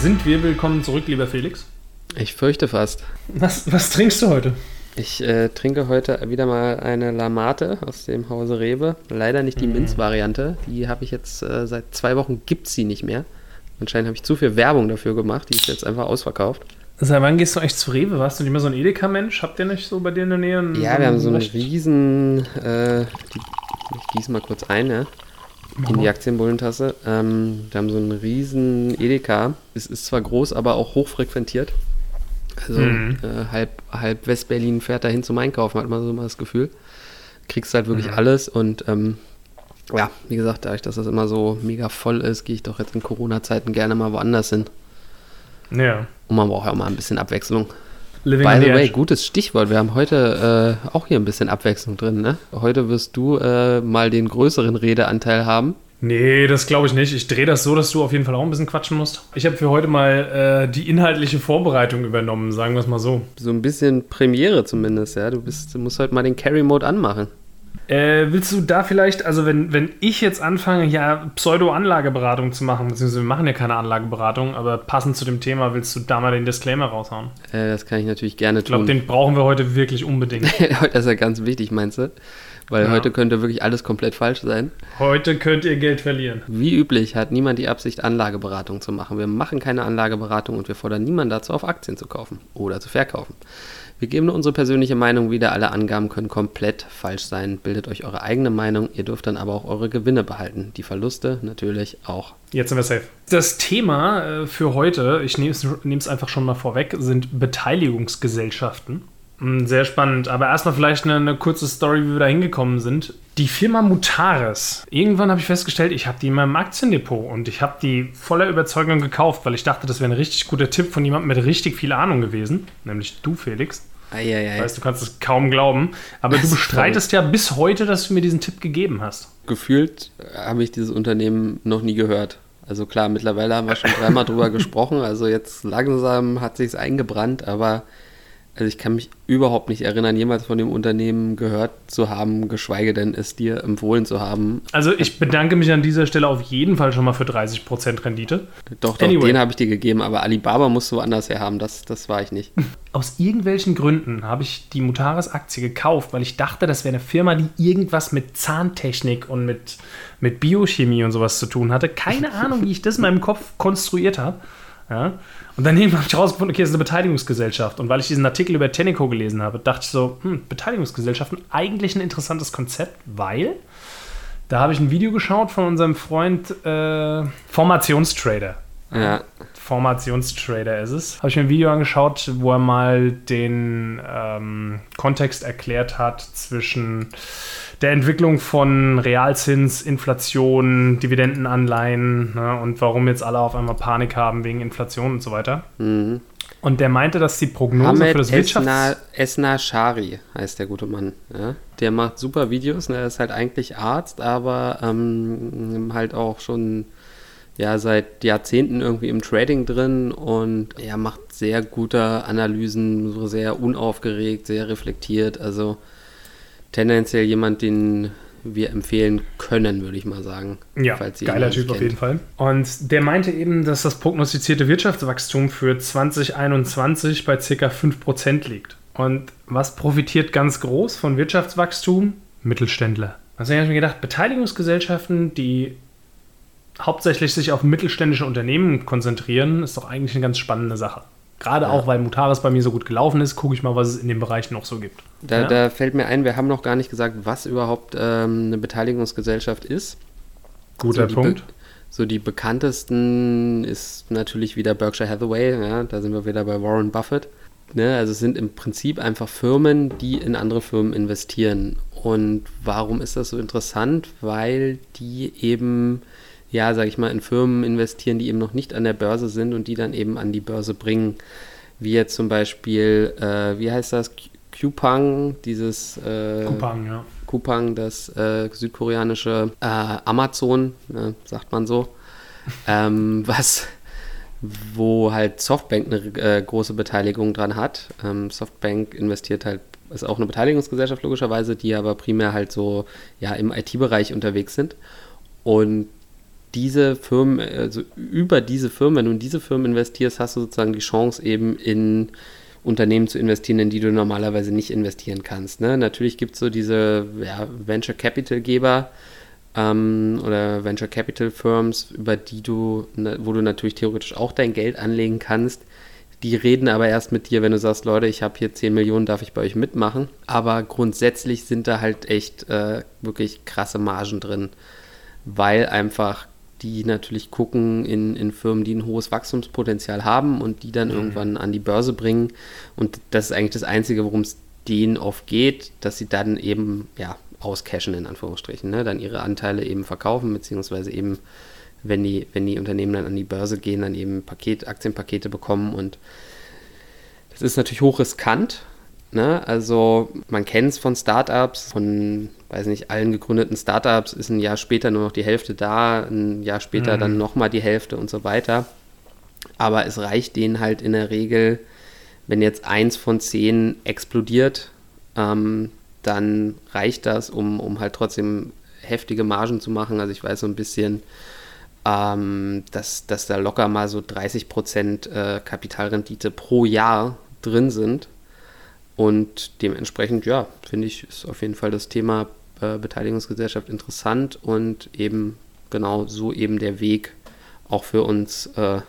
Sind wir willkommen zurück, lieber Felix? Ich fürchte fast. Was, was trinkst du heute? Ich äh, trinke heute wieder mal eine Lamate aus dem Hause Rewe. Leider nicht die Mm. Minz-Variante. Die habe ich jetzt äh, seit zwei Wochen gibt sie nicht mehr. Anscheinend habe ich zu viel Werbung dafür gemacht. Die ist jetzt einfach ausverkauft. Seit wann gehst du eigentlich zu Rewe? Warst du nicht mehr so ein Edeka-Mensch? Habt ihr nicht so bei dir in der Nähe? einen- Ja, wir haben so einen recht- riesen. Äh, die, ich gieße mal kurz ein, ja. In die Aktienbullentasse. Ähm, wir haben so einen riesen Edeka. Es ist zwar groß, aber auch hochfrequentiert. Also Mhm. äh, halb, halb West-Berlin fährt dahin zum Einkaufen, hat man so mal das Gefühl. Kriegst halt wirklich Mhm. alles und ähm, ja, wie gesagt, dadurch, dass das immer so mega voll ist, gehe ich doch jetzt in Corona-Zeiten gerne mal woanders hin. Ja. Und man braucht ja auch mal ein bisschen Abwechslung. Living By the the way, edge. gutes Stichwort. Wir haben heute äh, auch hier ein bisschen Abwechslung drin. Ne? Heute wirst du äh, mal den größeren Redeanteil haben. Nee, das glaube ich nicht. Ich drehe das so, dass du auf jeden Fall auch ein bisschen quatschen musst. Ich habe für heute mal äh, die inhaltliche Vorbereitung übernommen, sagen wir es mal so. So ein bisschen Premiere zumindest, ja. Du, bist, du musst heute mal den Carry-Mode anmachen. Äh, willst du da vielleicht, also wenn, wenn ich jetzt anfange, ja Pseudo-Anlageberatung zu machen, beziehungsweise wir machen ja keine Anlageberatung, aber passend zu dem Thema willst du da mal den Disclaimer raushauen? Äh, das kann ich natürlich gerne Ich glaube, tun. den brauchen wir heute wirklich unbedingt. heute ist ja ganz wichtig, meinst du? Weil Ja. heute könnte wirklich alles komplett falsch sein. Heute könnt ihr Geld verlieren. Wie üblich hat niemand die Absicht, Anlageberatung zu machen. Wir machen keine Anlageberatung und wir fordern niemanden dazu, auf Aktien zu kaufen oder zu verkaufen. Wir geben nur unsere persönliche Meinung wieder. Alle Angaben können komplett falsch sein. Bildet euch eure eigene Meinung. Ihr dürft dann aber auch eure Gewinne behalten. Die Verluste natürlich auch. Jetzt sind wir safe. Das Thema äh, für heute, ich nehme es einfach schon mal vorweg, sind Beteiligungsgesellschaften. Hm, Sehr spannend, aber erstmal vielleicht eine, eine kurze Story, wie wir da hingekommen sind. Die Firma Mutares. Irgendwann habe ich festgestellt, ich habe die in meinem Aktiendepot und ich habe die voller Überzeugung gekauft, weil ich dachte, das wäre ein richtig guter Tipp von jemandem mit richtig viel Ahnung gewesen, nämlich du, Felix. Eieiei. Weißt du, kannst es kaum glauben, aber du Das ist bestreitest ja bis heute, dass du mir diesen Tipp gegeben hast. Gefühlt habe ich dieses Unternehmen noch nie gehört. Also klar, mittlerweile haben wir schon dreimal drüber gesprochen. Also jetzt langsam hat sich's eingebrannt, aber also ich kann mich überhaupt nicht erinnern, jemals von dem Unternehmen gehört zu haben, geschweige denn es dir empfohlen zu haben. Also ich bedanke mich an dieser Stelle auf jeden Fall schon mal für 30% Rendite. Doch, doch, Anyway. den habe ich dir gegeben, aber Alibaba musst du woanders her haben, das, das war ich nicht. Aus irgendwelchen Gründen habe ich die Mutares-Aktie gekauft, weil ich dachte, das wäre eine Firma, die irgendwas mit Zahntechnik und mit, mit Biochemie und sowas zu tun hatte. Keine Ahnung, wie ich das in meinem Kopf konstruiert habe. Ja? Und daneben habe ich herausgefunden, okay, es ist eine Beteiligungsgesellschaft. Und weil ich diesen Artikel über Tenneco gelesen habe, dachte ich so, hm, Beteiligungsgesellschaften, eigentlich ein interessantes Konzept, weil da habe ich ein Video geschaut von unserem Freund äh, Formationstrader. Ja, Formationstrader ist es. Habe ich mir ein Video angeschaut, wo er mal den ähm, Kontext erklärt hat zwischen der Entwicklung von Realzins, Inflation, Dividendenanleihen ne, und warum jetzt alle auf einmal Panik haben wegen Inflation und so weiter. mhm. Und der meinte, dass die Prognose für Ahmed das Wirtschafts... Esna, Esna Shari heißt der gute Mann. Ja? Der macht super Videos. Ne? Er ist halt eigentlich Arzt, aber ähm, halt auch schon ja, seit Jahrzehnten irgendwie im Trading drin und er macht sehr gute Analysen, so sehr unaufgeregt, sehr reflektiert. Also tendenziell jemand, den wir empfehlen können, würde ich mal sagen. Ja, geiler Typ auf jeden Fall. Und der meinte eben, dass das prognostizierte Wirtschaftswachstum für 2021 bei ca. 5% liegt. Und was profitiert ganz groß von Wirtschaftswachstum? Mittelständler. Also ich habe mir gedacht, Beteiligungsgesellschaften, die hauptsächlich sich auf mittelständische Unternehmen konzentrieren, ist doch eigentlich eine ganz spannende Sache. Gerade Ja. auch, weil Mutares bei mir so gut gelaufen ist, gucke ich mal, was es in dem Bereich noch so gibt. Da, Ja. da fällt mir ein, wir haben noch gar nicht gesagt, was überhaupt ähm, eine Beteiligungsgesellschaft ist. Guter so Punkt. So die bekanntesten ist natürlich wieder Berkshire Hathaway, ja, da sind wir wieder bei Warren Buffett. Ne, also es sind im Prinzip einfach Firmen, die in andere Firmen investieren. Und warum ist das so interessant? Weil die eben, ja, sag ich mal, in Firmen investieren, die eben noch nicht an der Börse sind und die dann eben an die Börse bringen. Wie jetzt zum Beispiel, äh, wie heißt das? Coupang, dieses äh, Kupang, ja. Coupang, das äh, südkoreanische äh, Amazon, ne, sagt man so, ähm, was, wo halt Softbank eine äh, große Beteiligung dran hat. Ähm, Softbank investiert halt, ist auch eine Beteiligungsgesellschaft logischerweise, die aber primär halt so ja im IT-Bereich unterwegs sind. Und diese Firmen, also über diese Firmen, wenn du in diese Firmen investierst, hast du sozusagen die Chance eben in Unternehmen zu investieren, in die du normalerweise nicht investieren kannst. Ne? Natürlich gibt es so diese ja, Venture Capital Geber ähm, oder Venture Capital Firms, über die du, ne, wo du natürlich theoretisch auch dein Geld anlegen kannst. Die reden aber erst mit dir, wenn du sagst, Leute, ich habe hier 10 Millionen, darf ich bei euch mitmachen. Aber grundsätzlich sind da halt echt äh, wirklich krasse Margen drin, weil einfach die natürlich gucken in, in Firmen, die ein hohes Wachstumspotenzial haben und die dann mhm. irgendwann an die Börse bringen. Und das ist eigentlich das Einzige, worum es denen oft geht, dass sie dann eben ja, auscashen, in Anführungsstrichen, ne? dann ihre Anteile eben verkaufen, beziehungsweise eben, wenn die, wenn die Unternehmen dann an die Börse gehen, dann eben Paket, Aktienpakete bekommen und das ist natürlich hochriskant, Ne? Also man kennt es von Startups, von, weiß nicht, allen gegründeten Startups ist ein Jahr später nur noch die Hälfte da, ein Jahr später mhm. dann nochmal die Hälfte und so weiter. Aber es reicht denen halt in der Regel, wenn jetzt eins von zehn explodiert, ähm, dann reicht das, um, um halt trotzdem heftige Margen zu machen. Also ich weiß so ein bisschen, ähm, dass, dass da locker mal so 30% äh, Kapitalrendite pro Jahr drin sind. Und dementsprechend, ja, finde ich, ist auf jeden Fall das Thema äh, Beteiligungsgesellschaft interessant und eben genau so eben der Weg auch für uns äh,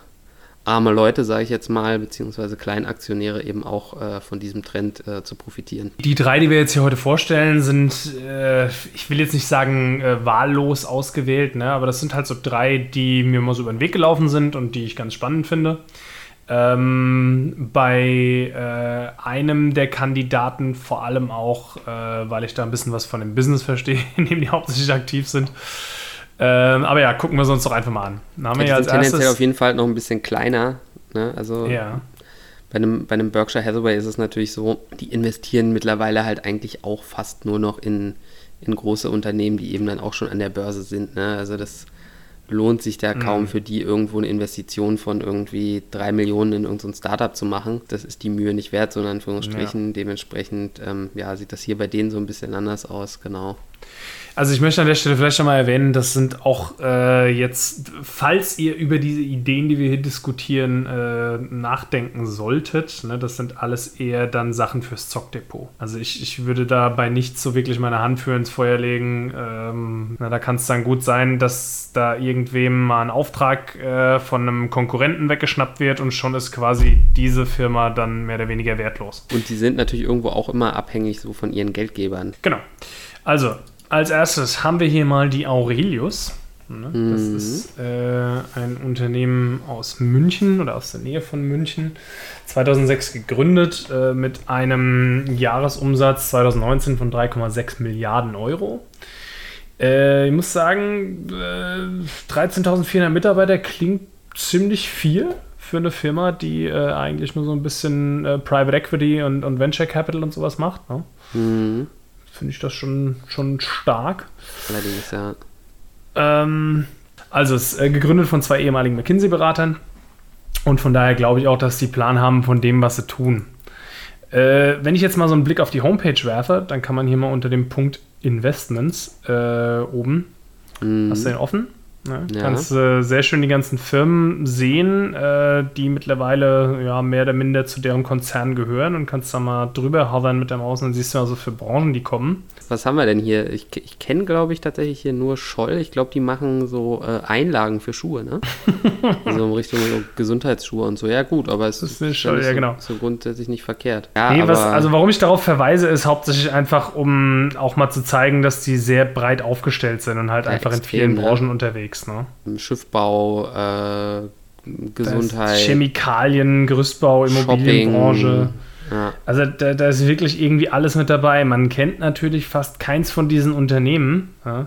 arme Leute, sage ich jetzt mal, beziehungsweise Kleinaktionäre eben auch äh, von diesem Trend äh, zu profitieren. Die drei, die wir jetzt hier heute vorstellen, sind, äh, ich will jetzt nicht sagen äh, wahllos ausgewählt, ne, aber das sind halt so drei, die mir mal so über den Weg gelaufen sind und die ich ganz spannend finde. Ähm, bei äh, einem der Kandidaten vor allem auch, äh, weil ich da ein bisschen was von dem Business verstehe, in dem die hauptsächlich aktiv sind. Ähm, aber ja, gucken wir uns doch einfach mal an. Haben wir ja, ja als tendenziell erstes auf jeden Fall noch ein bisschen kleiner. Ne? Also ja. bei, einem, bei einem Berkshire Hathaway ist es natürlich so, die investieren mittlerweile halt eigentlich auch fast nur noch in, in große Unternehmen, die eben dann auch schon an der Börse sind. Ne? Also das lohnt sich da kaum mhm. für die irgendwo eine Investition von irgendwie drei Millionen in irgendein Startup zu machen. Das ist die Mühe nicht wert, sondern in Anführungsstrichen. Ja. Dementsprechend ähm, ja, sieht das hier bei denen so ein bisschen anders aus, genau. Also ich möchte an der Stelle vielleicht schon mal erwähnen, das sind auch äh, jetzt, falls ihr über diese Ideen, die wir hier diskutieren, äh, nachdenken solltet, ne, das sind alles eher dann Sachen fürs Zockdepot. Also ich, ich würde da bei nichts so wirklich meine Hand für ins Feuer legen. Ähm, na, da kann es dann gut sein, dass da irgendwem mal ein Auftrag äh, von einem Konkurrenten weggeschnappt wird und schon ist quasi diese Firma dann mehr oder weniger wertlos. Und die sind natürlich irgendwo auch immer abhängig so von ihren Geldgebern. Genau. Also, als erstes haben wir hier mal die Aurelius. Ne? Mhm. Das ist äh, ein Unternehmen aus München oder aus der Nähe von München. 2006 gegründet äh, mit einem Jahresumsatz 2019 von 3,6 Milliarden Euro. Äh, ich muss sagen, 13.400 äh, Mitarbeiter klingt ziemlich viel für eine Firma, die äh, eigentlich nur so ein bisschen äh, Private Equity und, und, Venture Capital und sowas macht. Ne? Mhm finde ich das schon, schon stark. Allerdings, ja. Ähm, also es ist äh, gegründet von zwei ehemaligen McKinsey-Beratern und von daher glaube ich auch, dass die Plan haben von dem, was sie tun. Äh, wenn ich jetzt mal so einen Blick auf die Homepage werfe, dann kann man hier mal unter dem Punkt Investments äh, oben, mhm. hast du den offen? Ne? Ja. Kannst äh, sehr schön die ganzen Firmen sehen, äh, die mittlerweile ja, mehr oder minder zu deren Konzern gehören und kannst da mal drüber hovern mit der Maus und dann siehst du also für Branchen, die kommen. Was haben wir denn hier? Ich, ich kenne, glaube ich, tatsächlich hier nur Scholl. Ich glaube, die machen so äh, Einlagen für Schuhe, ne? also in Richtung so Gesundheitsschuhe und so. Ja, gut, aber es ist, ist Scholl, ja, genau. so, grundsätzlich nicht verkehrt. Ja, nee, was, also warum ich darauf verweise, ist hauptsächlich einfach, um auch mal zu zeigen, dass die sehr breit aufgestellt sind und halt ja, einfach extrem, in vielen Branchen unterwegs. Ne? Schiffbau, äh, Gesundheit. Chemikalien, Gerüstbau, Immobilienbranche. Ja. Also da, da, ist wirklich irgendwie alles mit dabei. Man kennt natürlich fast keins von diesen Unternehmen. Ja?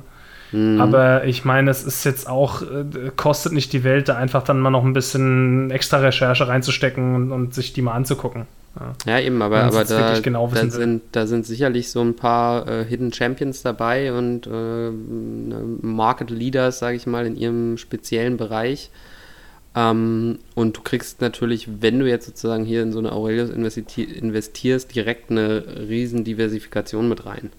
Mhm. Aber ich meine, es ist jetzt auch, äh, kostet nicht die Welt, da einfach dann mal noch ein bisschen extra Recherche reinzustecken und, und sich die mal anzugucken. Ja, ja eben, aber, aber da, genau da, sind, da sind sicherlich so ein paar äh, Hidden Champions dabei und äh, ne, Market Leaders, sage ich mal, in ihrem speziellen Bereich. Ähm, und du kriegst natürlich, wenn du jetzt sozusagen hier in so eine Aurelius investierst, direkt eine riesen Diversifikation mit rein.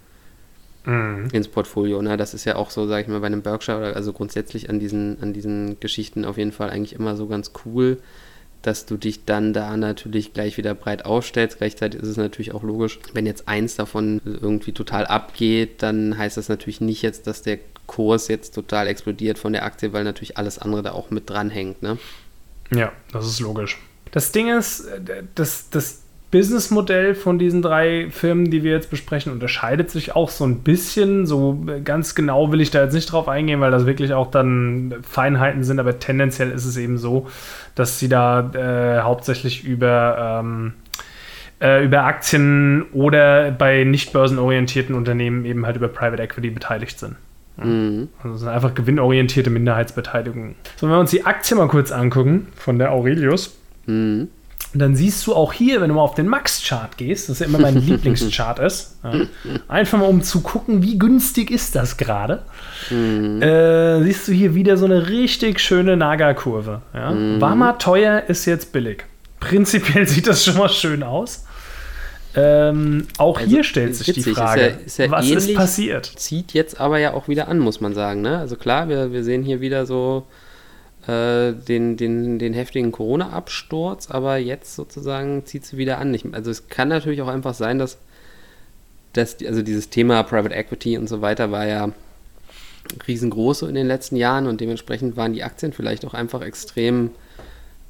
Mhm. ins Portfolio. Ne? Das ist ja auch so, sage ich mal, bei einem Berkshire oder also grundsätzlich an diesen, an diesen Geschichten auf jeden Fall eigentlich immer so ganz cool, dass du dich dann da natürlich gleich wieder breit aufstellst. Gleichzeitig ist es natürlich auch logisch, wenn jetzt eins davon irgendwie total abgeht, dann heißt das natürlich nicht jetzt, dass der Kurs jetzt total explodiert von der Aktie, weil natürlich alles andere da auch mit dranhängt. Ne? Ja, das ist logisch. Das Ding ist, äh, das, das Businessmodell von diesen drei Firmen, die wir jetzt besprechen, unterscheidet sich auch so ein bisschen. So ganz genau will ich da jetzt nicht drauf eingehen, weil das wirklich auch dann Feinheiten sind, aber tendenziell ist es eben so, dass sie da äh, hauptsächlich über, ähm, äh, über Aktien oder bei nicht börsenorientierten Unternehmen eben halt über Private Equity beteiligt sind. Mhm. Also sind einfach gewinnorientierte Minderheitsbeteiligungen. So, wenn wir uns die Aktie mal kurz angucken von der Aurelius. Mhm und dann siehst du auch hier, wenn du mal auf den Max-Chart gehst, das ja immer mein Lieblingschart ist, ja, einfach mal um zu gucken, wie günstig ist das gerade, mhm. äh, siehst du hier wieder so eine richtig schöne Naga-Kurve. Ja. Mhm. War mal teuer, ist jetzt billig. Prinzipiell sieht das schon mal schön aus. Ähm, auch also, hier stellt sich witzig, die Frage, ist ja, ist ja was ist passiert? Zieht jetzt aber ja auch wieder an, muss man sagen. Ne? Also klar, wir, wir sehen hier wieder so äh, den, den, den heftigen Corona-Absturz, aber jetzt sozusagen zieht sie wieder an. Ich, also es kann natürlich auch einfach sein, dass, dass die, also dieses Thema Private Equity und so weiter war ja riesengroß so in den letzten Jahren und dementsprechend waren die Aktien vielleicht auch einfach extrem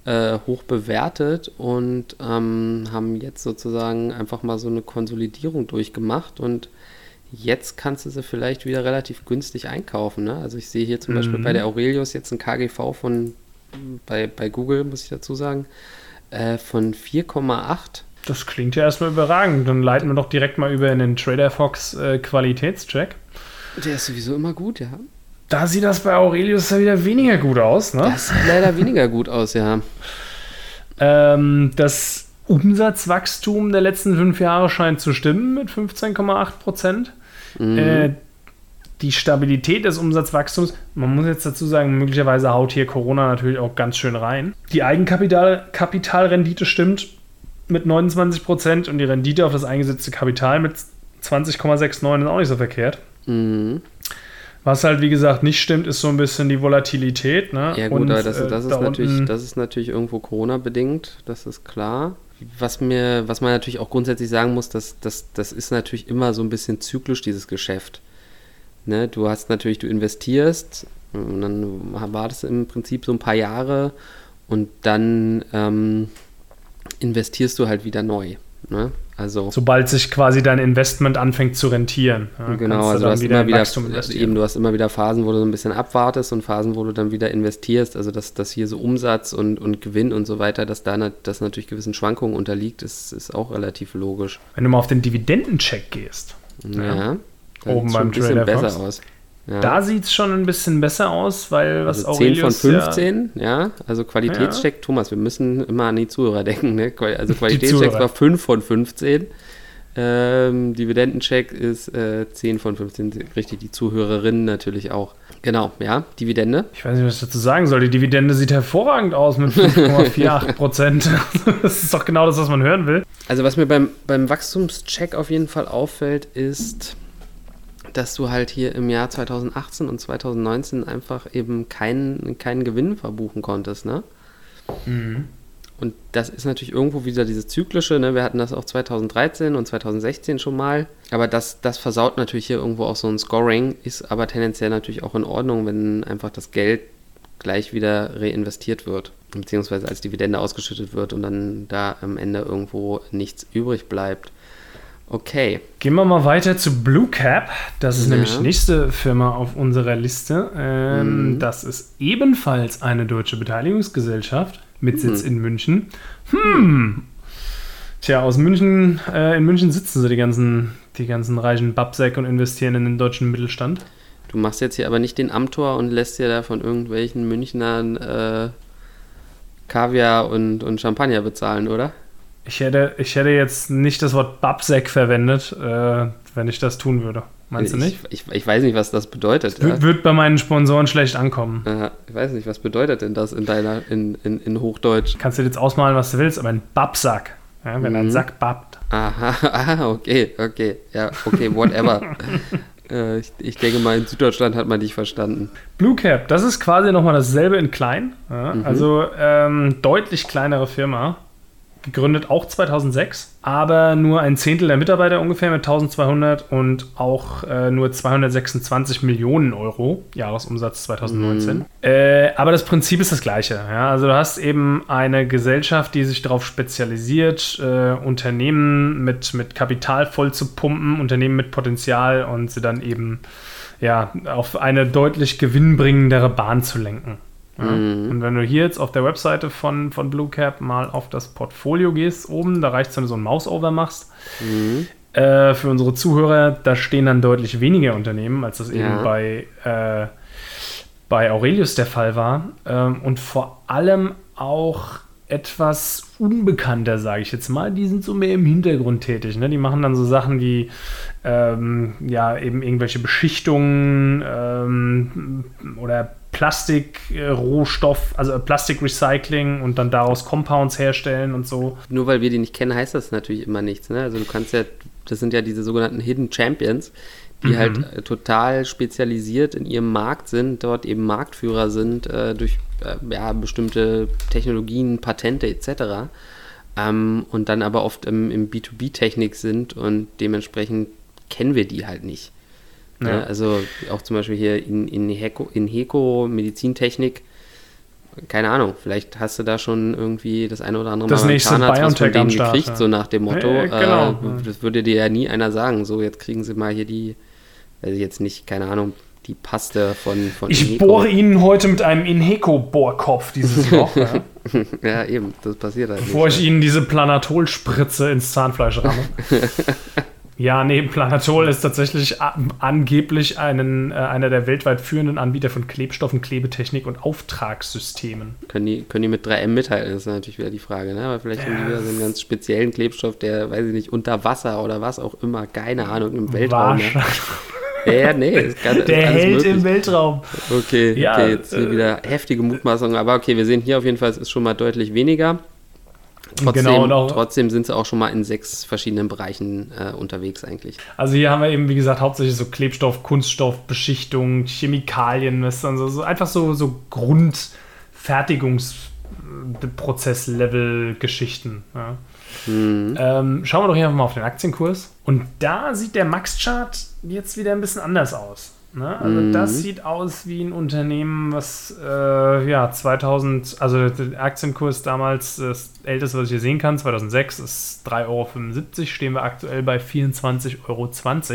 äh, hoch bewertet und ähm, haben jetzt sozusagen einfach mal so eine Konsolidierung durchgemacht und Jetzt kannst du sie vielleicht wieder relativ günstig einkaufen. Ne? Also ich sehe hier zum mhm. Beispiel bei der Aurelius jetzt ein KGV von, bei, bei Google muss ich dazu sagen, äh, von 4,8. Das klingt ja erstmal überragend. Dann leiten wir doch direkt mal über in den Trader Fox äh, Qualitätscheck. Der ist sowieso immer gut, ja. Da sieht das bei Aurelius ja wieder weniger gut aus, ne? Das sieht leider weniger gut aus, ja. Ähm, das Umsatzwachstum der letzten fünf Jahre scheint zu stimmen mit 15,8 Prozent. Mhm. Äh, die Stabilität des Umsatzwachstums, man muss jetzt dazu sagen, möglicherweise haut hier Corona natürlich auch ganz schön rein. Die Eigenkapitalrendite stimmt mit 29 Prozent und die Rendite auf das eingesetzte Kapital mit 20,69 ist auch nicht so verkehrt. Mhm. Was halt, wie gesagt, nicht stimmt, ist so ein bisschen die Volatilität. Ne? Ja, gut, und, das, äh, das, ist da natürlich, das ist natürlich irgendwo Corona-bedingt, das ist klar was mir, was man natürlich auch grundsätzlich sagen muss, dass, dass, das ist natürlich immer so ein bisschen zyklisch, dieses Geschäft. Ne? Du hast natürlich, du investierst und dann wartest du im Prinzip so ein paar Jahre und dann ähm, investierst du halt wieder neu. Ne? Also, Sobald sich quasi dein Investment anfängt zu rentieren. Ja, genau, also du, hast immer wieder, eben, du hast immer wieder Phasen, wo du so ein bisschen abwartest und Phasen, wo du dann wieder investierst. Also dass, dass hier so Umsatz und, und Gewinn und so weiter, dass da das natürlich gewissen Schwankungen unterliegt, ist, ist auch relativ logisch. Wenn du mal auf den Dividendencheck gehst, ja, ja oben beim Trader besser aus. Ja. Da sieht es schon ein bisschen besser aus, weil was also 10 von 15, ja, ja also Qualitätscheck, ja. Thomas, wir müssen immer an die Zuhörer denken. Ne? Also Qualitätscheck war 5 von 15. Ähm, Dividendencheck ist äh, 10 von 15, richtig, die Zuhörerinnen natürlich auch. Genau, ja, Dividende. Ich weiß nicht, was ich dazu sagen soll. Die Dividende sieht hervorragend aus mit 5,48 Prozent. das ist doch genau das, was man hören will. Also, was mir beim, beim Wachstumscheck auf jeden Fall auffällt, ist, dass du halt hier im Jahr 2018 und 2019 einfach eben keinen, keinen Gewinn verbuchen konntest, ne? Mhm. Und das ist natürlich irgendwo wieder dieses Zyklische, ne? Wir hatten das auch 2013 und 2016 schon mal. Aber das, das versaut natürlich hier irgendwo auch so ein Scoring, ist aber tendenziell natürlich auch in Ordnung, wenn einfach das Geld gleich wieder reinvestiert wird, beziehungsweise als Dividende ausgeschüttet wird und dann da am Ende irgendwo nichts übrig bleibt. Okay. Gehen wir mal weiter zu Blue Cap. Das ist ja. nämlich die nächste Firma auf unserer Liste. Ähm, mhm. Das ist ebenfalls eine deutsche Beteiligungsgesellschaft mit Sitz mhm. in München. Hm. Tja, aus München, äh, in München sitzen so die ganzen, die ganzen reichen Babsack und investieren in den deutschen Mittelstand. Du machst jetzt hier aber nicht den Amtor und lässt dir da von irgendwelchen Münchnern äh, Kaviar und, und Champagner bezahlen, oder? Ich hätte, ich hätte jetzt nicht das Wort Babsack verwendet, äh, wenn ich das tun würde. Meinst ich, du nicht? Ich, ich, weiß nicht, was das bedeutet. Ja. Wird bei meinen Sponsoren schlecht ankommen. Aha, ich weiß nicht, was bedeutet denn das in deiner, in, in, in Hochdeutsch? Kannst du jetzt ausmalen, was du willst, aber ein Babsack. Ja, wenn mhm. ein Sack babbt. Aha, aha, okay, okay. Ja, okay, whatever. Äh, ich, ich, denke mal, in Süddeutschland hat man dich verstanden. Blue Cap, das ist quasi nochmal dasselbe in klein. Ja, mhm. Also ähm, deutlich kleinere Firma gegründet, auch 2006, aber nur ein Zehntel der Mitarbeiter ungefähr mit 1200 und auch äh, nur 226 Millionen Euro Jahresumsatz 2019. Mhm. Äh, aber das Prinzip ist das gleiche. Ja? Also du hast eben eine Gesellschaft, die sich darauf spezialisiert, äh, Unternehmen mit, mit Kapital voll zu pumpen, Unternehmen mit Potenzial und sie dann eben ja, auf eine deutlich gewinnbringendere Bahn zu lenken. Ja. Mhm. Und wenn du hier jetzt auf der Webseite von, von Blue Cap mal auf das Portfolio gehst, oben, da reicht es, wenn du so ein Mouse-Over machst. Mhm. Äh, für unsere Zuhörer, da stehen dann deutlich weniger Unternehmen, als das ja. eben bei, äh, bei Aurelius der Fall war. Ähm, und vor allem auch etwas unbekannter, sage ich jetzt mal. Die sind so mehr im Hintergrund tätig. Ne? Die machen dann so Sachen wie ähm, ja eben irgendwelche Beschichtungen ähm, oder Plastikrohstoff, also Plastikrecycling und dann daraus Compounds herstellen und so. Nur weil wir die nicht kennen, heißt das natürlich immer nichts. Ne? Also du kannst ja, das sind ja diese sogenannten Hidden Champions, die mhm. halt äh, total spezialisiert in ihrem Markt sind, dort eben Marktführer sind äh, durch äh, ja, bestimmte Technologien, Patente etc. Ähm, und dann aber oft im, im B2B-Technik sind und dementsprechend kennen wir die halt nicht. Ja. Ja, also auch zum Beispiel hier in, in, Heko, in Heko Medizintechnik, keine Ahnung, vielleicht hast du da schon irgendwie das eine oder andere das Mal Zahnarzt was von denen Start, gekriegt, ja. so nach dem Motto. Ja, genau. Äh, das würde dir ja nie einer sagen, so jetzt kriegen sie mal hier die, also jetzt nicht, keine Ahnung, die Paste von, von Ich Inheco. bohre Ihnen heute mit einem Inheco-Bohrkopf dieses Loch. ja. ja, eben, das passiert halt Bevor nicht, ich Ihnen diese Planatol-Spritze ins Zahnfleisch ramme. Ja, nee, Planatol ist tatsächlich angeblich einen, äh, einer der weltweit führenden Anbieter von Klebstoffen, Klebetechnik und Auftragssystemen. Können die, können die mit 3M mithalten, das ist natürlich wieder die Frage, ne? Aber vielleicht haben die wieder so einen ganz speziellen Klebstoff, der, weiß ich nicht, unter Wasser oder was auch immer, keine Ahnung, im Weltraum. Ne? Ja, nee, kann, der hält möglich. im Weltraum. Okay, ja, okay, jetzt äh, wieder heftige Mutmaßungen, aber okay, wir sehen hier auf jeden Fall, es ist schon mal deutlich weniger. Trotzdem, genau, trotzdem sind sie auch schon mal in sechs verschiedenen Bereichen äh, unterwegs eigentlich. Also hier haben wir eben, wie gesagt, hauptsächlich so Klebstoff, Kunststoff, Beschichtung, Chemikalien, ist dann so, so einfach so, so Grundfertigungsprozess-Level-Geschichten. Ja. Mhm. Ähm, schauen wir doch hier mal auf den Aktienkurs. Und da sieht der Max-Chart jetzt wieder ein bisschen anders aus. Ne? Also mhm. das sieht aus wie ein Unternehmen, was äh, ja 2000, also der Aktienkurs damals, das älteste, was ich hier sehen kann, 2006 ist 3,75 Euro, stehen wir aktuell bei 24,20 Euro,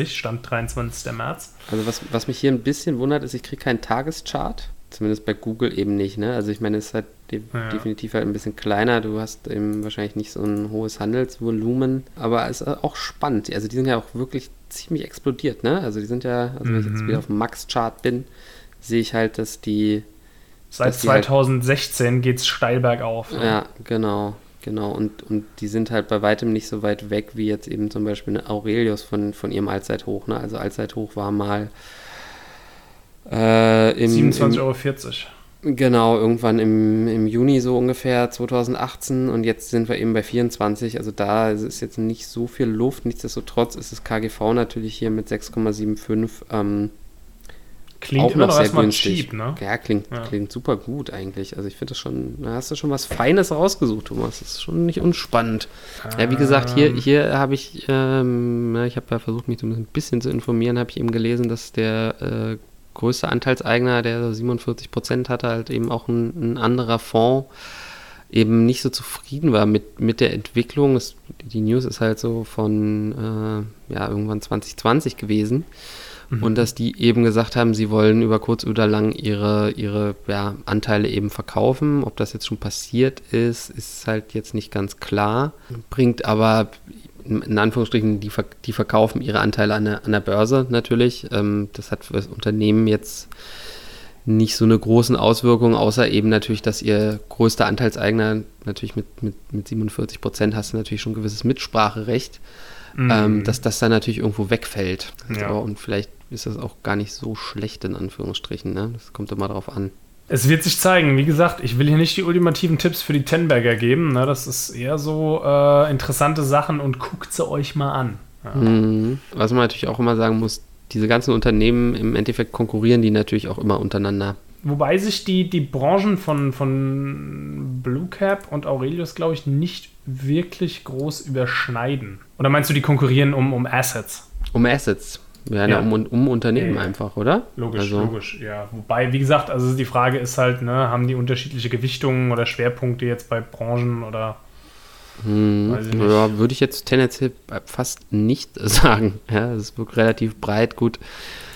Stand 23. März. Also was, was mich hier ein bisschen wundert, ist, ich kriege keinen Tageschart. Zumindest bei Google eben nicht, ne? Also ich meine, es ist halt de ja. definitiv halt ein bisschen kleiner. Du hast eben wahrscheinlich nicht so ein hohes Handelsvolumen, aber es ist auch spannend. Also die sind ja auch wirklich ziemlich explodiert, ne? Also die sind ja, also wenn ich jetzt mhm. wieder auf dem Max-Chart bin, sehe ich halt, dass die Seit dass 2016 halt, geht es steil bergauf. Ja. ja, genau, genau. Und, und die sind halt bei weitem nicht so weit weg wie jetzt eben zum Beispiel eine Aurelius von, von ihrem Allzeithoch. Ne? Also Allzeithoch war mal äh, im, 27,40 Euro. Genau, irgendwann im, im Juni so ungefähr 2018 und jetzt sind wir eben bei 24. Also da ist jetzt nicht so viel Luft. Nichtsdestotrotz ist das KGV natürlich hier mit 6,75 ähm, Klingt auch immer noch, noch erstmal cheap, ne? Ja, klingt, ja. klingt super gut eigentlich. Also ich finde das schon, da hast du schon was Feines rausgesucht, Thomas. Das ist schon nicht unspannend. Ähm. Ja, wie gesagt, hier, ähm. hier habe ich, ähm, ich habe ja versucht, mich so ein bisschen zu informieren, habe ich eben gelesen, dass der äh, größte Anteilseigner, der 47 Prozent hatte, halt eben auch ein, ein, anderer Fonds eben nicht so zufrieden war mit, mit der Entwicklung. Das, die News ist halt so von äh, ja, irgendwann 2020 gewesen. Mhm. Und dass die eben gesagt haben, sie wollen über kurz oder lang ihre, ihre ja, Anteile eben verkaufen. Ob das jetzt schon passiert ist, ist halt jetzt nicht ganz klar. Bringt aber in Anführungsstrichen, die, die verkaufen ihre Anteile an der, an der Börse natürlich. Ähm, das hat für das Unternehmen jetzt nicht so eine großen Auswirkungen, außer eben natürlich, dass ihr größter Anteilseigner natürlich mit, mit, mit 47 Prozent hast du natürlich schon ein gewisses Mitspracherecht, mhm. ähm, dass das dann natürlich irgendwo wegfällt. Ja. Also, und vielleicht ist das auch gar nicht so schlecht in Anführungsstrichen. Ne? Das kommt immer darauf an. Es wird sich zeigen. Wie gesagt, ich will hier nicht die ultimativen Tipps für die Tenberger geben. Ne? Das ist eher so äh, interessante Sachen und guckt sie euch mal an. Ja. Mhm. Was man natürlich auch immer sagen muss, diese ganzen Unternehmen im Endeffekt konkurrieren die natürlich auch immer untereinander. Wobei sich die, die Branchen von, von Blue Cap und Aurelius, glaube ich, nicht wirklich groß überschneiden. Oder meinst du, die konkurrieren um, um Assets? Um Assets. Ja, ja. Um, um Unternehmen ja, einfach, oder? Logisch, also. logisch, ja. Wobei, wie gesagt, also die Frage ist halt, ne, haben die unterschiedliche Gewichtungen oder Schwerpunkte jetzt bei Branchen oder hm, ja, würde ich jetzt tendenziell fast nicht sagen. Ja, es ist wirklich relativ breit. Gut,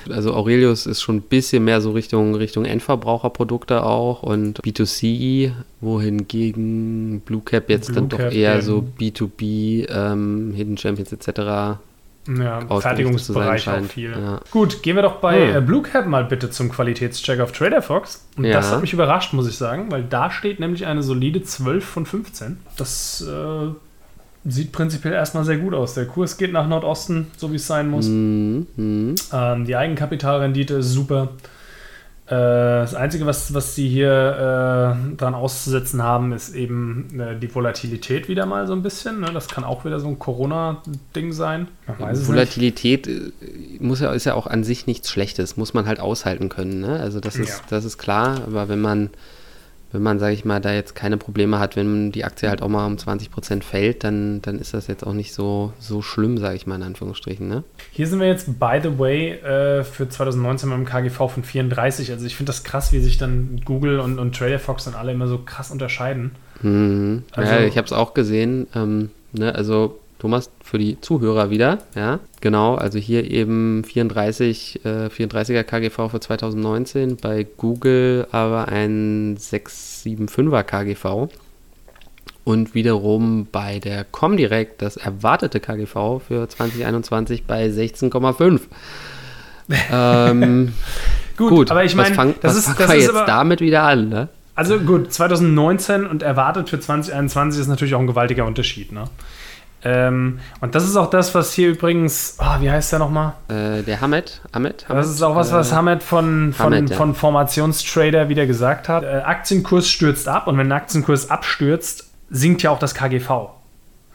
also Aurelius ist schon ein bisschen mehr so Richtung, Richtung Endverbraucherprodukte auch und B2C, wohingegen Blue Cap jetzt Blue dann Cap, doch eher so B2B, ähm, Hidden Champions etc. Ja, Fertigungsbereich auch viel. Ja. Gut, gehen wir doch bei hm. Blue Cap mal bitte zum Qualitätscheck auf Trader Fox. Und ja. das hat mich überrascht, muss ich sagen, weil da steht nämlich eine solide 12 von 15. Das äh, sieht prinzipiell erstmal sehr gut aus. Der Kurs geht nach Nordosten, so wie es sein muss. Mhm. Ähm, die Eigenkapitalrendite ist super. Äh, das Einzige, was, was sie hier äh, dran auszusetzen haben, ist eben äh, die Volatilität wieder mal so ein bisschen. Ne? Das kann auch wieder so ein Corona-Ding sein. Volatilität äh, muss ja, ist ja auch an sich nichts Schlechtes, muss man halt aushalten können. Ne? Also das ist, ja. das ist klar, aber wenn man wenn man, sage ich mal, da jetzt keine Probleme hat, wenn die Aktie halt auch mal um 20 Prozent fällt, dann, dann ist das jetzt auch nicht so, so schlimm, sage ich mal in Anführungsstrichen. Ne? Hier sind wir jetzt, by the way, äh, für 2019 mit dem KGV von 34. Also ich finde das krass, wie sich dann Google und, und Trader Fox dann alle immer so krass unterscheiden. Mhm. Also, ja, ich habe es auch gesehen. Ähm, ne, also Thomas, für die Zuhörer wieder, ja, genau, also hier eben 34, äh, 34er KGV für 2019, bei Google aber ein 675er KGV und wiederum bei der Comdirect das erwartete KGV für 2021 bei 16,5. ähm, gut, gut, aber ich meine, das ist, das ist jetzt aber, damit wieder an, ne? Also gut, 2019 und erwartet für 2021 ist natürlich auch ein gewaltiger Unterschied, ne? Ähm, und das ist auch das, was hier übrigens, oh, wie heißt der nochmal? Äh, der Hamed. Hamed, Das ist auch was, was äh, Hamed von, von, Hamed, ja. von Formationstrader wieder gesagt hat. Äh, Aktienkurs stürzt ab und wenn ein Aktienkurs abstürzt, sinkt ja auch das KGV.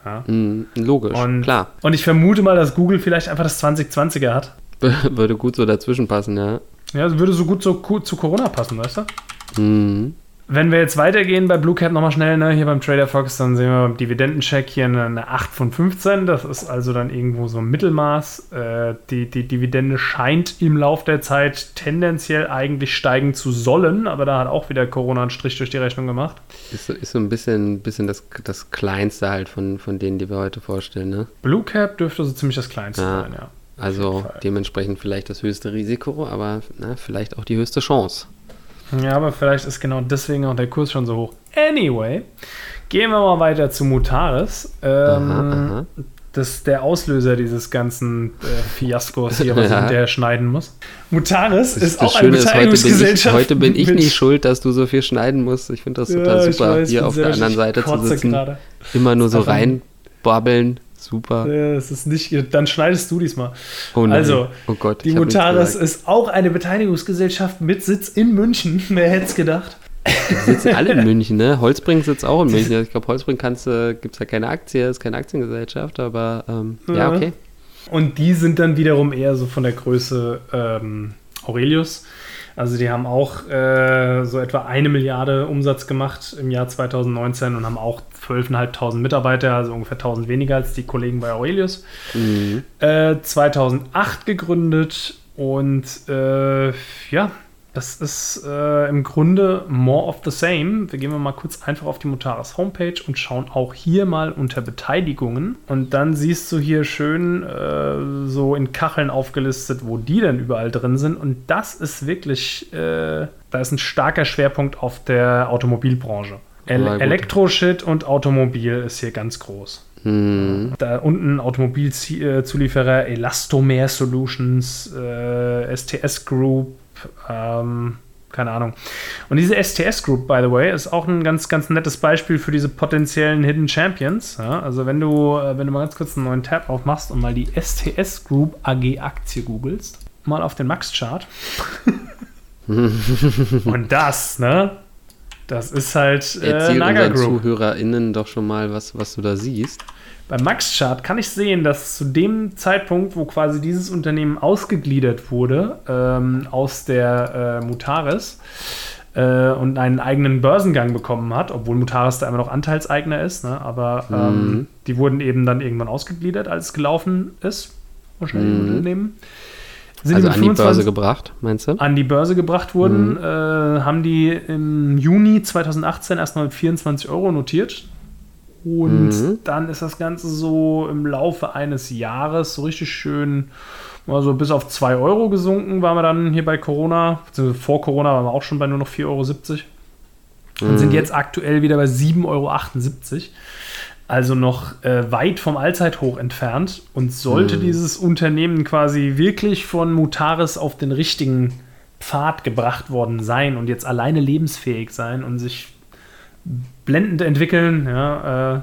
Ja? Mm, logisch, und, klar. Und ich vermute mal, dass Google vielleicht einfach das 2020er hat. würde gut so dazwischen passen, ja. Ja, würde so gut so, zu Corona passen, weißt du? Mhm. Wenn wir jetzt weitergehen bei Blue Cap nochmal schnell, ne, hier beim Trader Fox, dann sehen wir beim Dividendencheck hier eine, eine 8 von 15. Das ist also dann irgendwo so ein Mittelmaß. Äh, die, die Dividende scheint im Lauf der Zeit tendenziell eigentlich steigen zu sollen, aber da hat auch wieder Corona einen Strich durch die Rechnung gemacht. Ist, ist so ein bisschen, bisschen das, das Kleinste halt von, von denen, die wir heute vorstellen, ne? Blue Cap dürfte so ziemlich das Kleinste ja. sein, ja. Also dementsprechend vielleicht das höchste Risiko, aber ne, vielleicht auch die höchste Chance. Ja, aber vielleicht ist genau deswegen auch der Kurs schon so hoch. Anyway, gehen wir mal weiter zu Mutaris. Ähm, aha, aha. Das ist der Auslöser dieses ganzen äh, Fiaskos hier, was ja. der schneiden muss. Mutaris das, ist das auch Schöne eine Beteiligungsgesellschaft. Heute bin ich, heute bin ich nie schuld, dass du so viel schneiden musst. Ich finde das total ja, super, weiß, hier auf der anderen Seite zu sitzen. Grade. Immer nur so reinbabbeln super. Ja, es ist nicht, dann schneidest du diesmal. Oh nein. Also, oh Gott, die Mutaris ist auch eine Beteiligungsgesellschaft mit Sitz in München. Wer hätte es gedacht? Die sitzen alle in München, ne? Holzbring sitzt auch in München. Ich glaube, Holzbring gibt es ja keine Aktie, ist keine Aktiengesellschaft, aber ähm, ja. ja, okay. Und die sind dann wiederum eher so von der Größe ähm, Aurelius. Also die haben auch äh, so etwa eine Milliarde Umsatz gemacht im Jahr 2019 und haben auch 12.500 Mitarbeiter, also ungefähr 1000 weniger als die Kollegen bei Aurelius. Mhm. Äh, 2008 gegründet und äh, ja, das ist äh, im Grunde more of the same. Wir gehen mal kurz einfach auf die Mutaris Homepage und schauen auch hier mal unter Beteiligungen. Und dann siehst du hier schön äh, so in Kacheln aufgelistet, wo die denn überall drin sind. Und das ist wirklich, äh, da ist ein starker Schwerpunkt auf der Automobilbranche. El Elektroshit und Automobil ist hier ganz groß. Hm. Da unten Automobilzulieferer Elastomer Solutions, äh, STS Group, ähm, keine Ahnung. Und diese STS Group, by the way, ist auch ein ganz, ganz nettes Beispiel für diese potenziellen Hidden Champions. Ja? Also wenn du, äh, wenn du mal ganz kurz einen neuen Tab aufmachst und mal die STS Group AG Aktie googelst, mal auf den Max-Chart. und das, ne? Das ist halt äh, Erzähl Naga Group. ZuhörerInnen doch schon mal, was, was du da siehst. Beim Max-Chart kann ich sehen, dass zu dem Zeitpunkt, wo quasi dieses Unternehmen ausgegliedert wurde ähm, aus der äh, Mutaris äh, und einen eigenen Börsengang bekommen hat, obwohl Mutaris da immer noch Anteilseigner ist, ne? aber ähm, mhm. die wurden eben dann irgendwann ausgegliedert, als es gelaufen ist. Wahrscheinlich mhm. Unternehmen. Sind also an die Börse gebracht, meinst du? An die Börse gebracht wurden, mhm. äh, haben die im Juni 2018 erstmal mit 24 Euro notiert. Und mhm. dann ist das Ganze so im Laufe eines Jahres so richtig schön, also bis auf 2 Euro gesunken, waren wir dann hier bei Corona, beziehungsweise vor Corona waren wir auch schon bei nur noch 4,70 Euro. Und mhm. sind jetzt aktuell wieder bei 7,78 Euro also noch äh, weit vom Allzeithoch entfernt. Und sollte mhm. dieses Unternehmen quasi wirklich von Mutaris auf den richtigen Pfad gebracht worden sein und jetzt alleine lebensfähig sein und sich blendend entwickeln, ja, äh,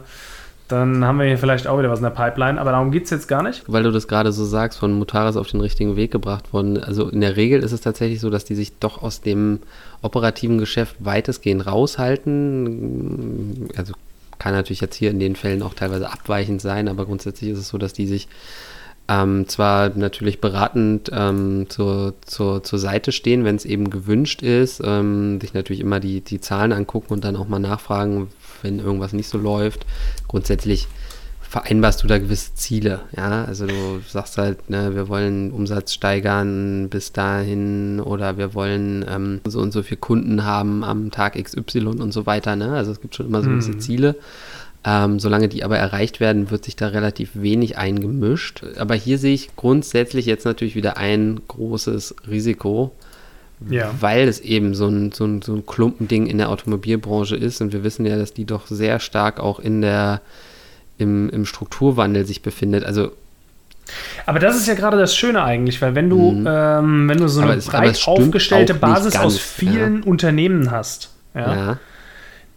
dann haben wir hier vielleicht auch wieder was in der Pipeline, aber darum geht es jetzt gar nicht. Weil du das gerade so sagst, von Mutaris auf den richtigen Weg gebracht worden. Also in der Regel ist es tatsächlich so, dass die sich doch aus dem operativen Geschäft weitestgehend raushalten. Also kann natürlich jetzt hier in den Fällen auch teilweise abweichend sein, aber grundsätzlich ist es so, dass die sich ähm, zwar natürlich beratend ähm, zur, zur, zur Seite stehen, wenn es eben gewünscht ist, ähm, sich natürlich immer die, die Zahlen angucken und dann auch mal nachfragen, wenn irgendwas nicht so läuft. Grundsätzlich vereinbarst du da gewisse Ziele. Ja, also du sagst halt, ne, wir wollen Umsatz steigern bis dahin oder wir wollen ähm, so und so viele Kunden haben am Tag XY und so weiter. Ne? Also es gibt schon immer so gewisse mhm. Ziele. Ähm, solange die aber erreicht werden, wird sich da relativ wenig eingemischt. Aber hier sehe ich grundsätzlich jetzt natürlich wieder ein großes Risiko, ja. weil es eben so ein, so, ein, so ein Klumpending in der Automobilbranche ist. Und wir wissen ja, dass die doch sehr stark auch in der im, im Strukturwandel sich befindet. Also aber das ist ja gerade das Schöne eigentlich, weil wenn du, mhm. ähm, wenn du so eine es, breit aufgestellte Basis ganz, aus vielen ja. Unternehmen hast, ja, ja,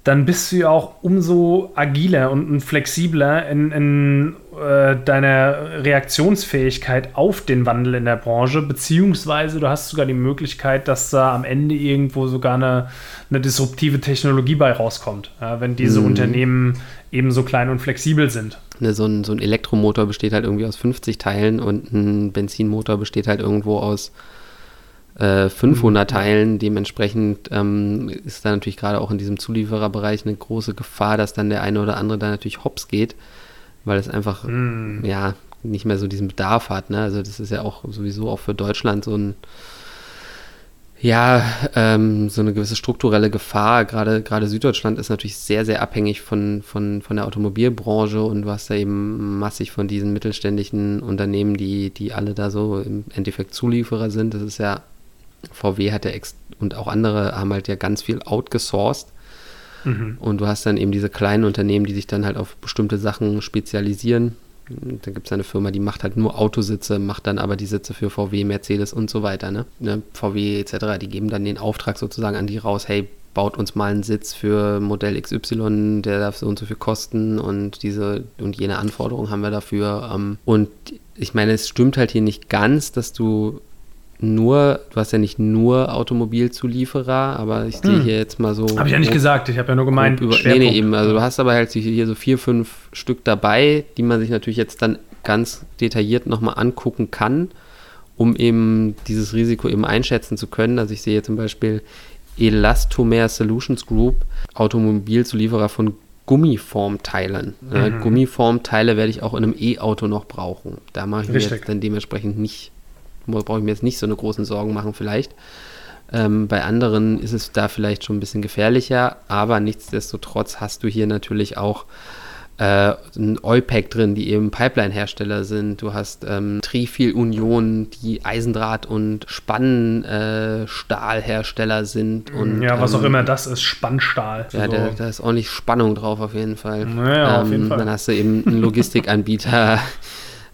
dann bist du ja auch umso agiler und flexibler in, in äh, deiner Reaktionsfähigkeit auf den Wandel in der Branche, beziehungsweise du hast sogar die Möglichkeit, dass da am Ende irgendwo sogar eine, eine disruptive Technologie bei rauskommt, ja, wenn diese mhm. Unternehmen eben so klein und flexibel sind. Ne, so, ein, so ein Elektromotor besteht halt irgendwie aus 50 Teilen und ein Benzinmotor besteht halt irgendwo aus 500 äh, mhm. Teilen. Dementsprechend ähm, ist da natürlich gerade auch in diesem Zuliefererbereich eine große Gefahr, dass dann der eine oder andere da natürlich hops geht, weil es einfach mhm. ja nicht mehr so diesen Bedarf hat. Ne? Also das ist ja auch sowieso auch für Deutschland so ein ja, ähm, so eine gewisse strukturelle Gefahr. Gerade, gerade Süddeutschland ist natürlich sehr, sehr abhängig von, von, von der Automobilbranche und du hast da eben massig von diesen mittelständischen Unternehmen, die, die alle da so im Endeffekt Zulieferer sind. Das ist ja VW hat ja ex und auch andere haben halt ja ganz viel outgesourced. Mhm. Und du hast dann eben diese kleinen Unternehmen, die sich dann halt auf bestimmte Sachen spezialisieren. Da gibt es eine Firma, die macht halt nur Autositze, macht dann aber die Sitze für VW, Mercedes und so weiter. Ne? ne? VW etc., die geben dann den Auftrag sozusagen an die raus, hey, baut uns mal einen Sitz für Modell XY, der darf so und so viel kosten und diese und jene Anforderungen haben wir dafür. Ähm, und ich meine, es stimmt halt hier nicht ganz, dass du nur, du hast ja nicht nur Automobilzulieferer, aber ich sehe hm. hier jetzt mal so. Habe ich ja nicht gesagt, ich habe ja nur gemeint. Über, nee, nee, eben. Also du hast aber halt hier so vier, fünf Stück dabei, die man sich natürlich jetzt dann ganz detailliert nochmal angucken kann, um eben dieses Risiko eben einschätzen zu können. Also ich sehe zum Beispiel Elastomer Solutions Group, Automobilzulieferer von Gummiformteilen. Mhm. Gummiformteile werde ich auch in einem E-Auto noch brauchen. Da mache ich Richtig. mir jetzt dann dementsprechend nicht brauche ich mir jetzt nicht so eine großen Sorgen machen vielleicht. Ähm, bei anderen ist es da vielleicht schon ein bisschen gefährlicher, aber nichtsdestotrotz hast du hier natürlich auch äh, ein Eupec drin, die eben Pipeline-Hersteller sind. Du hast ähm, Trifil Union, die Eisendraht- und Spannstahlhersteller äh, sind. Und, ja, was ähm, auch immer das ist, Spannstahl. Ja, so. da, da, ist ordentlich Spannung drauf auf jeden Fall. Naja, auf jeden ähm, Fall. Dann hast du eben einen Logistikanbieter.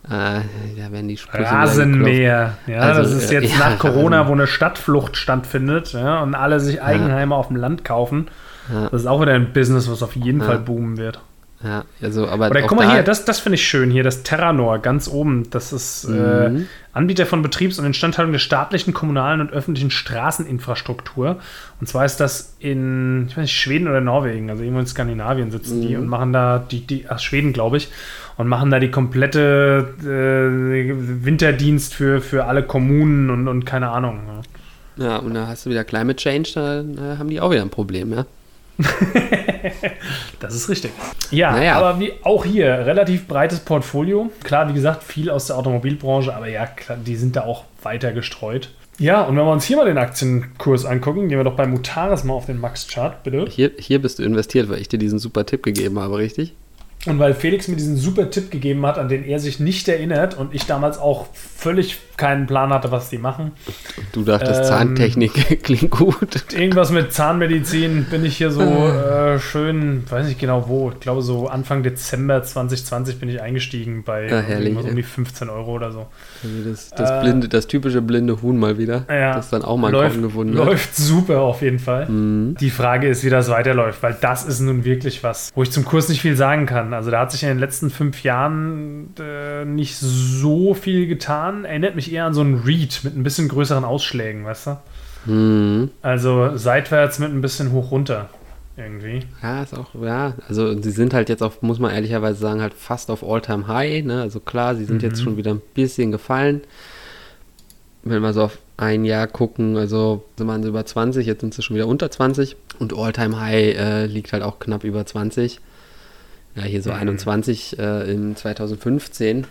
Äh, da werden die Sprüche Rasenmäher. Ja, also, das ist jetzt ja, nach Corona, wo eine Stadtflucht stattfindet ja, und alle sich Eigenheime ja. auf dem Land kaufen. Das ist auch wieder ein Business, was auf jeden Fall boomen wird. Ja, also, aber Oder guck mal da hier, das, das finde ich schön hier, das Terranor ganz oben. Das ist äh, mhm. äh, Anbieter von Betriebs- und Instandhaltung der staatlichen, kommunalen und öffentlichen Straßeninfrastruktur. Und zwar ist das in, ich weiß nicht, Schweden oder Norwegen, also irgendwo in Skandinavien sitzen mhm. die und machen da, die, die, ach, Schweden, glaube ich, und machen da die komplette äh, Winterdienst für, für alle Kommunen und, und keine Ahnung. Ja. ja, und da hast du wieder Climate Change, da, da haben die auch wieder ein Problem, ja. das ist richtig. Ja, naja. aber wie auch hier, relativ breites Portfolio. Klar, wie gesagt, viel aus der Automobilbranche, aber ja, klar, die sind da auch weiter gestreut. Ja, und wenn wir uns hier mal den Aktienkurs angucken, gehen wir doch bei Mutares mal auf den Max-Chart, bitte. Hier, hier bist du investiert, weil ich dir diesen super Tipp gegeben habe, richtig? Und weil Felix mir diesen super Tipp gegeben hat, an den er sich nicht erinnert und ich damals auch völlig keinen Plan hatte, was die machen. Du dachtest, ähm, Zahntechnik klingt gut. Irgendwas mit Zahnmedizin bin ich hier so äh, schön, weiß nicht genau wo, ich glaube so Anfang Dezember 2020 bin ich eingestiegen bei ja, herrlich, um die 15 Euro oder so. Also das, das, äh, blinde, das typische blinde Huhn mal wieder. Ja, das dann auch mal läuft, gewundert. Läuft super auf jeden Fall. Mhm. Die Frage ist, wie das weiterläuft, weil das ist nun wirklich was, wo ich zum Kurs nicht viel sagen kann. Also da hat sich in den letzten fünf Jahren äh, nicht so viel getan. Erinnert mich eher an so einen Read mit ein bisschen größeren Ausschlägen, weißt du? Mhm. Also seitwärts mit ein bisschen hoch runter irgendwie. Ja, ist auch, ja, also sie sind halt jetzt auf, muss man ehrlicherweise sagen, halt fast auf All-Time High, ne? Also klar, sie sind mhm. jetzt schon wieder ein bisschen gefallen. Wenn wir so auf ein Jahr gucken, also sind wir über 20, jetzt sind sie schon wieder unter 20 und All-Time High äh, liegt halt auch knapp über 20. Ja, hier so mhm. 21 äh, im 2015.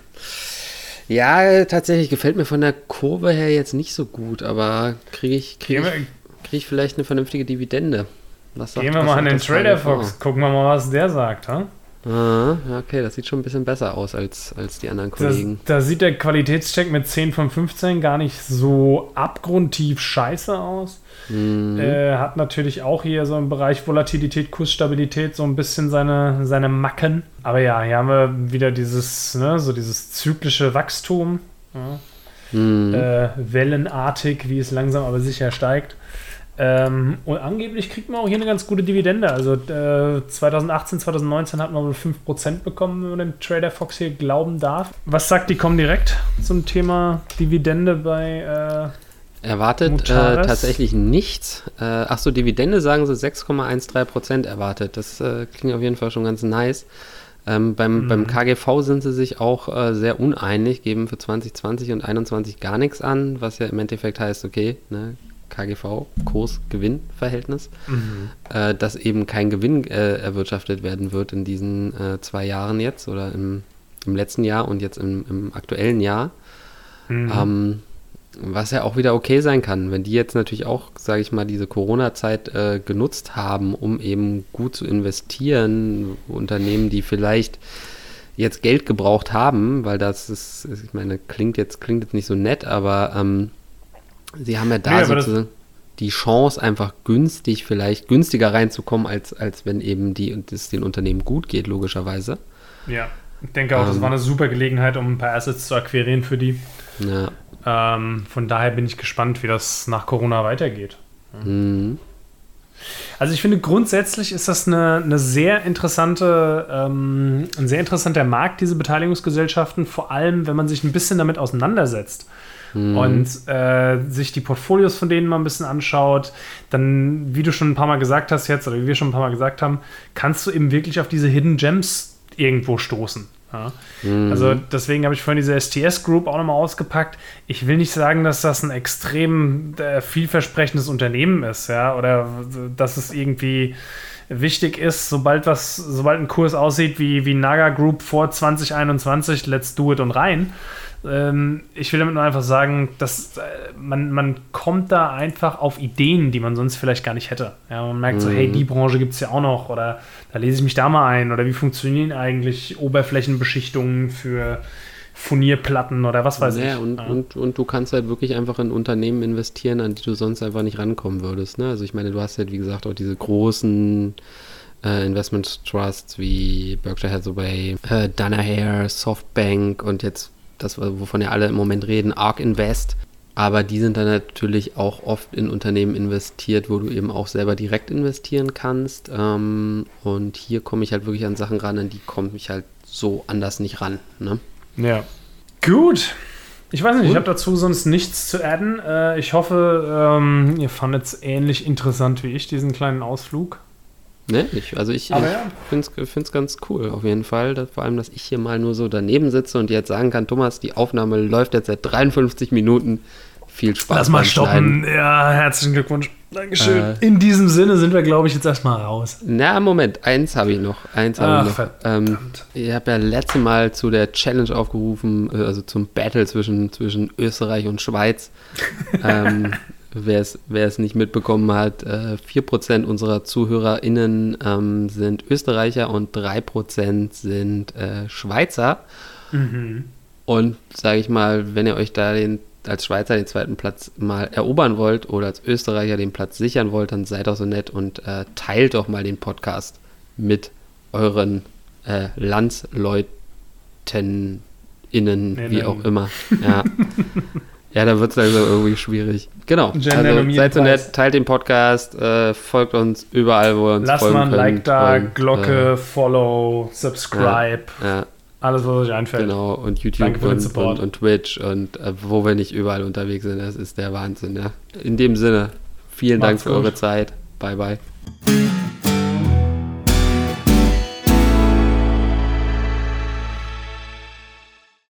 Ja, tatsächlich gefällt mir von der Kurve her jetzt nicht so gut, aber kriege ich, krieg ich, krieg ich vielleicht eine vernünftige Dividende. Was sagt, Gehen wir mal an den Trader Fox, gucken wir mal, was der sagt. Ha? Ah, okay, das sieht schon ein bisschen besser aus als, als die anderen Kollegen. Da sieht der Qualitätscheck mit 10 von 15 gar nicht so abgrundtief scheiße aus. Mhm. Äh, hat natürlich auch hier so im Bereich Volatilität, Kursstabilität so ein bisschen seine, seine Macken. Aber ja, hier haben wir wieder dieses, ne, so dieses zyklische Wachstum. Ja. Mhm. Äh, wellenartig, wie es langsam aber sicher steigt. Ähm, und angeblich kriegt man auch hier eine ganz gute Dividende. Also äh, 2018, 2019 hat man wohl 5% bekommen, wenn man dem Trader Fox hier glauben darf. Was sagt die Comdirect zum Thema Dividende bei äh, Erwartet äh, tatsächlich nichts. Äh, Achso, Dividende sagen sie 6,13% erwartet. Das äh, klingt auf jeden Fall schon ganz nice. Ähm, beim, mhm. beim KGV sind sie sich auch äh, sehr uneinig, geben für 2020 und 2021 gar nichts an, was ja im Endeffekt heißt, okay, ne, KGV, Kurs-Gewinn-Verhältnis, mhm. äh, dass eben kein Gewinn äh, erwirtschaftet werden wird in diesen äh, zwei Jahren jetzt oder im, im, letzten Jahr und jetzt im, im aktuellen Jahr. Mhm. Ähm, was ja auch wieder okay sein kann, wenn die jetzt natürlich auch, sage ich mal, diese Corona-Zeit äh, genutzt haben, um eben gut zu investieren, Unternehmen, die vielleicht jetzt Geld gebraucht haben, weil das ist, ich meine, klingt jetzt, klingt jetzt nicht so nett, aber ähm, Sie haben ja da nee, sozusagen die Chance, einfach günstig, vielleicht günstiger reinzukommen, als, als wenn eben die, es den Unternehmen gut geht, logischerweise. Ja, ich denke auch, ähm, das war eine super Gelegenheit, um ein paar Assets zu akquirieren für die. Ja. Ähm, von daher bin ich gespannt, wie das nach Corona weitergeht. Mhm. Also ich finde grundsätzlich ist das eine, eine sehr interessante, ähm, ein sehr interessanter Markt, diese Beteiligungsgesellschaften, vor allem wenn man sich ein bisschen damit auseinandersetzt mhm. und äh, sich die Portfolios von denen mal ein bisschen anschaut, dann, wie du schon ein paar Mal gesagt hast jetzt, oder wie wir schon ein paar Mal gesagt haben, kannst du eben wirklich auf diese Hidden Gems irgendwo stoßen. Ja. Mhm. Also deswegen habe ich vorhin diese STS Group auch nochmal ausgepackt. Ich will nicht sagen, dass das ein extrem äh, vielversprechendes Unternehmen ist, ja, oder dass es irgendwie wichtig ist, sobald was, sobald ein Kurs aussieht wie, wie Naga Group vor 2021, let's do it und rein, ähm, ich will damit nur einfach sagen, dass äh, man, man kommt da einfach auf Ideen, die man sonst vielleicht gar nicht hätte. Ja, man merkt mhm. so, hey, die Branche gibt es ja auch noch oder da lese ich mich da mal ein oder wie funktionieren eigentlich Oberflächenbeschichtungen für Furnierplatten oder was weiß ja, ich. Und, ja. und, und du kannst halt wirklich einfach in Unternehmen investieren, an die du sonst einfach nicht rankommen würdest. Ne? Also ich meine, du hast halt, wie gesagt, auch diese großen äh, Investment Trusts wie Berkshire Hathaway, äh, Danaher, Softbank und jetzt das, wovon ja alle im Moment reden, ARK Invest. Aber die sind dann natürlich auch oft in Unternehmen investiert, wo du eben auch selber direkt investieren kannst. Ähm, und hier komme ich halt wirklich an Sachen ran, an die komme ich halt so anders nicht ran. Ne? Ja. Gut. Ich weiß nicht, ich habe dazu sonst nichts zu adden. Äh, ich hoffe, ähm, ihr fandet es ähnlich interessant wie ich, diesen kleinen Ausflug. Ne, ich, also ich, ich ja. finde es ganz cool, auf jeden Fall. Dass, vor allem, dass ich hier mal nur so daneben sitze und jetzt sagen kann, Thomas, die Aufnahme läuft jetzt seit 53 Minuten. Viel Spaß. Lass mal stoppen. Ja, herzlichen Glückwunsch. Dankeschön. Äh, In diesem Sinne sind wir, glaube ich, jetzt erstmal raus. Na, Moment, eins habe ich noch. Eins habe ich noch. Ähm, ich habe ja letzte Mal zu der Challenge aufgerufen, äh, also zum Battle zwischen, zwischen Österreich und Schweiz. ähm, wer es nicht mitbekommen hat, äh, 4% unserer ZuhörerInnen ähm, sind Österreicher und 3% sind äh, Schweizer. Mhm. Und sage ich mal, wenn ihr euch da den als Schweizer den zweiten Platz mal erobern wollt oder als Österreicher den Platz sichern wollt, dann seid doch so nett und äh, teilt doch mal den Podcast mit euren äh, Landsleuten innen, nee, wie auch immer. Ja, ja da wird es also irgendwie schwierig. Genau. also seid so nett, teilt den Podcast, äh, folgt uns überall, wo ihr uns Lasst mal ein Like da, Glocke, äh, Follow, Subscribe. Ja, ja. Alles, was euch einfällt. Genau, und YouTube und, und, und, Twitch und äh, wo wir nicht überall unterwegs sind, das ist der Wahnsinn. Ja. In dem Sinne, vielen Macht's Dank für gut. eure Zeit. Bye, bye.